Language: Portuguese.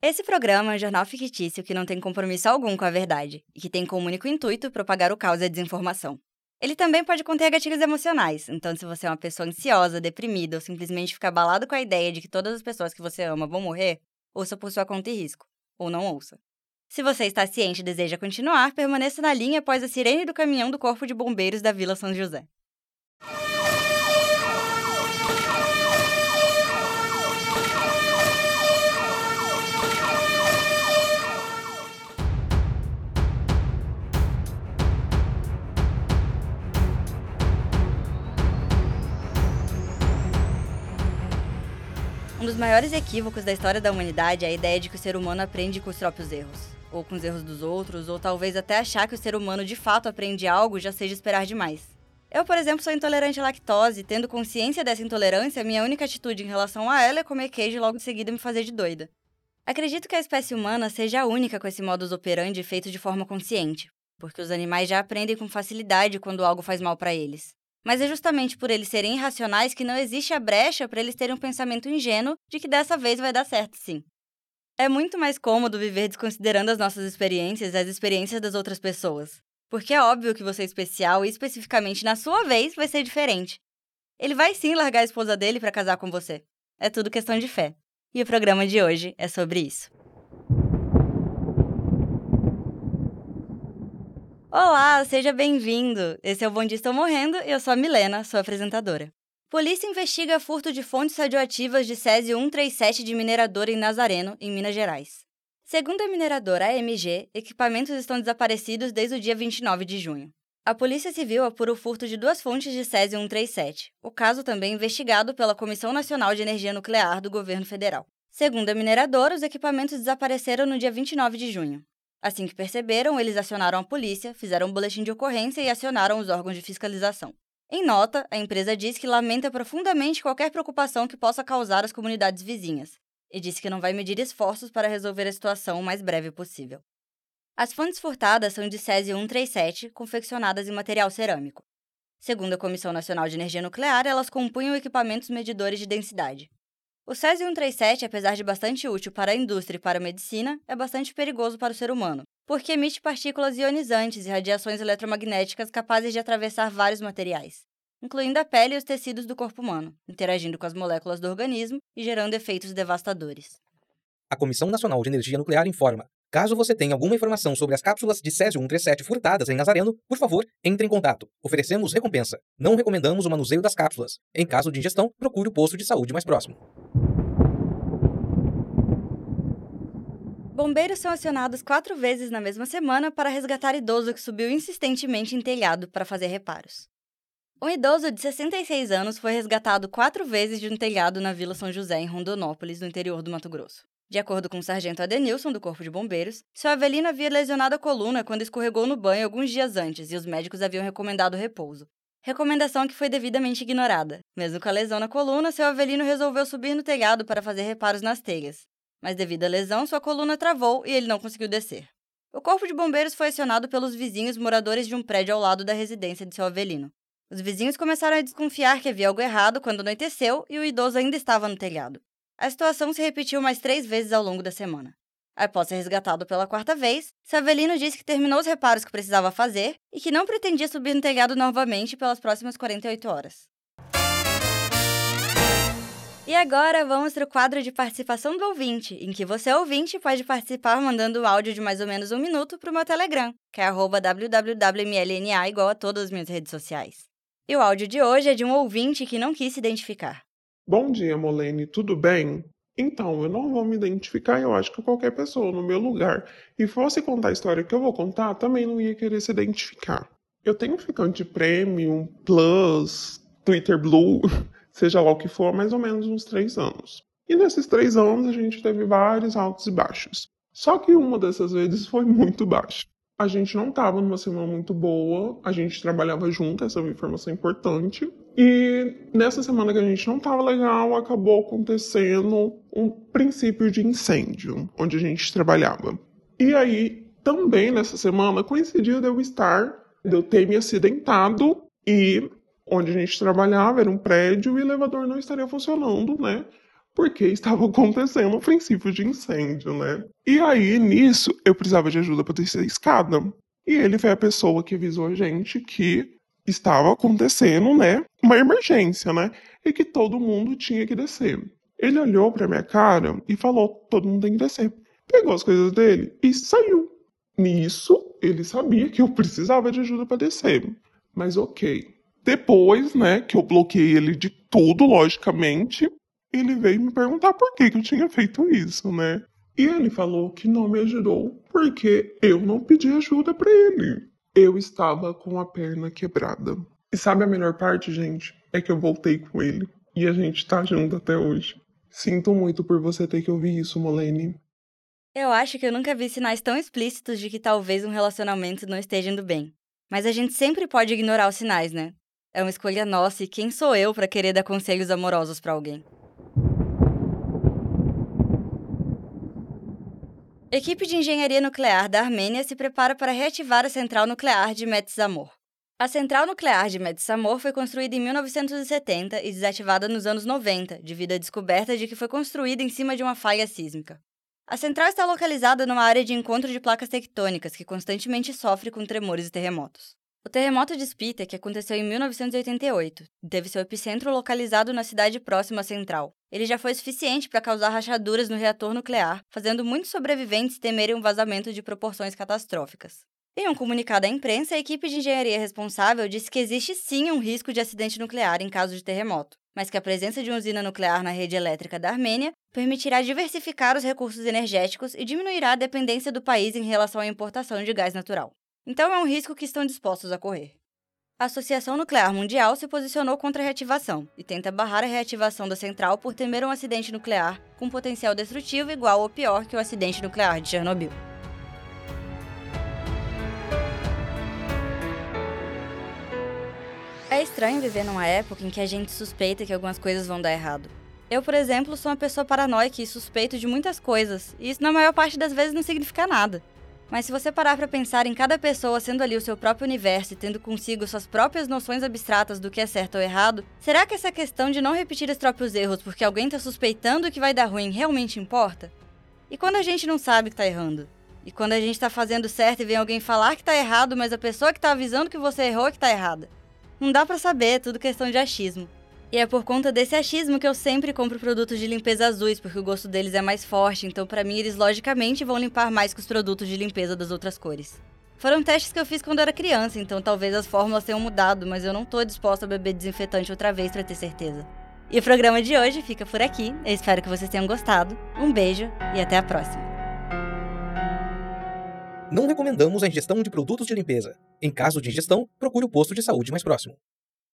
Esse programa é um jornal fictício que não tem compromisso algum com a verdade e que tem como único intuito propagar o caos e a desinformação. Ele também pode conter gatilhos emocionais, então se você é uma pessoa ansiosa, deprimida ou simplesmente fica abalado com a ideia de que todas as pessoas que você ama vão morrer, ouça por sua conta e risco, ou não ouça. Se você está ciente e deseja continuar, permaneça na linha após a sirene do caminhão do Corpo de Bombeiros da Vila São José. Dos maiores equívocos da história da humanidade é a ideia de que o ser humano aprende com os próprios erros, ou com os erros dos outros, ou talvez até achar que o ser humano de fato aprende algo já seja esperar demais. Eu, por exemplo, sou intolerante à lactose, tendo consciência dessa intolerância, minha única atitude em relação a ela é comer queijo e logo em seguida me fazer de doida. Acredito que a espécie humana seja a única com esse modus operandi feito de forma consciente, porque os animais já aprendem com facilidade quando algo faz mal para eles. Mas é justamente por eles serem irracionais que não existe a brecha para eles terem um pensamento ingênuo de que dessa vez vai dar certo, sim. É muito mais cômodo viver desconsiderando as nossas experiências e as experiências das outras pessoas. Porque é óbvio que você é especial e, especificamente na sua vez, vai ser diferente. Ele vai sim largar a esposa dele para casar com você. É tudo questão de fé. E o programa de hoje é sobre isso. Olá, seja bem-vindo! Esse é o Bom Dia Estou Morrendo e eu sou a Milena, sua apresentadora. Polícia investiga furto de fontes radioativas de Césio 137 de mineradora em Nazareno, em Minas Gerais. Segundo a mineradora AMG, equipamentos estão desaparecidos desde o dia 29 de junho. A Polícia Civil apura o furto de duas fontes de Césio 137, o caso também investigado pela Comissão Nacional de Energia Nuclear do Governo Federal. Segundo a mineradora, os equipamentos desapareceram no dia 29 de junho. Assim que perceberam, eles acionaram a polícia, fizeram um boletim de ocorrência e acionaram os órgãos de fiscalização. Em nota, a empresa diz que lamenta profundamente qualquer preocupação que possa causar às comunidades vizinhas e disse que não vai medir esforços para resolver a situação o mais breve possível. As fontes furtadas são de Césio 137, confeccionadas em material cerâmico. Segundo a Comissão Nacional de Energia Nuclear, elas compunham equipamentos medidores de densidade. O Césio 137, apesar de bastante útil para a indústria e para a medicina, é bastante perigoso para o ser humano, porque emite partículas ionizantes e radiações eletromagnéticas capazes de atravessar vários materiais, incluindo a pele e os tecidos do corpo humano, interagindo com as moléculas do organismo e gerando efeitos devastadores. A Comissão Nacional de Energia Nuclear informa. Caso você tenha alguma informação sobre as cápsulas de Césio 137 furtadas em Nazareno, por favor, entre em contato. Oferecemos recompensa. Não recomendamos o manuseio das cápsulas. Em caso de ingestão, procure o posto de saúde mais próximo. Bombeiros são acionados quatro vezes na mesma semana para resgatar idoso que subiu insistentemente em telhado para fazer reparos. Um idoso de 66 anos foi resgatado quatro vezes de um telhado na Vila São José, em Rondonópolis, no interior do Mato Grosso. De acordo com o sargento Adenilson, do Corpo de Bombeiros, seu Avelino havia lesionado a coluna quando escorregou no banho alguns dias antes e os médicos haviam recomendado repouso. Recomendação que foi devidamente ignorada. Mesmo com a lesão na coluna, seu Avelino resolveu subir no telhado para fazer reparos nas telhas. Mas devido à lesão, sua coluna travou e ele não conseguiu descer. O corpo de bombeiros foi acionado pelos vizinhos moradores de um prédio ao lado da residência de seu Avelino. Os vizinhos começaram a desconfiar que havia algo errado quando anoiteceu e o idoso ainda estava no telhado. A situação se repetiu mais três vezes ao longo da semana. Após ser resgatado pela quarta vez, Savelino disse que terminou os reparos que precisava fazer e que não pretendia subir no telhado novamente pelas próximas 48 horas. E agora vamos para o quadro de participação do ouvinte, em que você, ouvinte, pode participar mandando um áudio de mais ou menos um minuto para o meu Telegram, que é www.mlna, igual a todas as minhas redes sociais. E o áudio de hoje é de um ouvinte que não quis se identificar. Bom dia, Molene, tudo bem? Então, eu não vou me identificar, eu acho que qualquer pessoa no meu lugar e fosse contar a história que eu vou contar, também não ia querer se identificar. Eu tenho ficante premium, plus, Twitter Blue, seja lá o que for, mais ou menos uns três anos. E nesses três anos a gente teve vários altos e baixos. Só que uma dessas vezes foi muito baixa a gente não estava numa semana muito boa, a gente trabalhava junto, essa é uma informação importante. E nessa semana que a gente não estava legal, acabou acontecendo um princípio de incêndio, onde a gente trabalhava. E aí, também nessa semana, coincidiu de eu estar, de eu ter me acidentado e onde a gente trabalhava era um prédio e o elevador não estaria funcionando, né? Porque estava acontecendo um princípio de incêndio, né? E aí, nisso, eu precisava de ajuda para descer a escada. E ele foi a pessoa que avisou a gente que estava acontecendo, né, uma emergência, né, e que todo mundo tinha que descer. Ele olhou para minha cara e falou: todo mundo tem que descer. Pegou as coisas dele e saiu. Nisso, ele sabia que eu precisava de ajuda para descer. Mas ok. Depois, né, que eu bloqueei ele de tudo, logicamente, ele veio me perguntar por que, que eu tinha feito isso, né? E ele falou que não me ajudou porque eu não pedi ajuda para ele. Eu estava com a perna quebrada. E sabe a melhor parte, gente? É que eu voltei com ele e a gente tá junto até hoje. Sinto muito por você ter que ouvir isso, Molene. Eu acho que eu nunca vi sinais tão explícitos de que talvez um relacionamento não esteja indo bem. Mas a gente sempre pode ignorar os sinais, né? É uma escolha nossa e quem sou eu para querer dar conselhos amorosos para alguém? Equipe de engenharia nuclear da Armênia se prepara para reativar a central nuclear de Metsamor. A central nuclear de Metsamor foi construída em 1970 e desativada nos anos 90, devido à descoberta de que foi construída em cima de uma falha sísmica. A central está localizada numa área de encontro de placas tectônicas que constantemente sofre com tremores e terremotos. O terremoto de Spita, que aconteceu em 1988, teve seu epicentro localizado na cidade próxima à central. Ele já foi suficiente para causar rachaduras no reator nuclear, fazendo muitos sobreviventes temerem um vazamento de proporções catastróficas. Em um comunicado à imprensa, a equipe de engenharia responsável disse que existe sim um risco de acidente nuclear em caso de terremoto, mas que a presença de uma usina nuclear na rede elétrica da Armênia permitirá diversificar os recursos energéticos e diminuirá a dependência do país em relação à importação de gás natural. Então é um risco que estão dispostos a correr. A Associação Nuclear Mundial se posicionou contra a reativação e tenta barrar a reativação da central por temer um acidente nuclear com potencial destrutivo igual ou pior que o acidente nuclear de Chernobyl. É estranho viver numa época em que a gente suspeita que algumas coisas vão dar errado. Eu, por exemplo, sou uma pessoa paranoica e suspeito de muitas coisas, e isso na maior parte das vezes não significa nada. Mas se você parar para pensar em cada pessoa sendo ali o seu próprio universo e tendo consigo suas próprias noções abstratas do que é certo ou errado, será que essa questão de não repetir os próprios erros porque alguém está suspeitando que vai dar ruim realmente importa? E quando a gente não sabe que está errando? E quando a gente está fazendo certo e vem alguém falar que está errado, mas a pessoa que está avisando que você errou é que está errada? Não dá para saber, é tudo questão de achismo. E é por conta desse achismo que eu sempre compro produtos de limpeza azuis, porque o gosto deles é mais forte, então para mim eles logicamente vão limpar mais que os produtos de limpeza das outras cores. Foram testes que eu fiz quando era criança, então talvez as fórmulas tenham mudado, mas eu não tô disposta a beber desinfetante outra vez para ter certeza. E o programa de hoje fica por aqui. Eu espero que vocês tenham gostado. Um beijo e até a próxima. Não recomendamos a ingestão de produtos de limpeza. Em caso de ingestão, procure o posto de saúde mais próximo.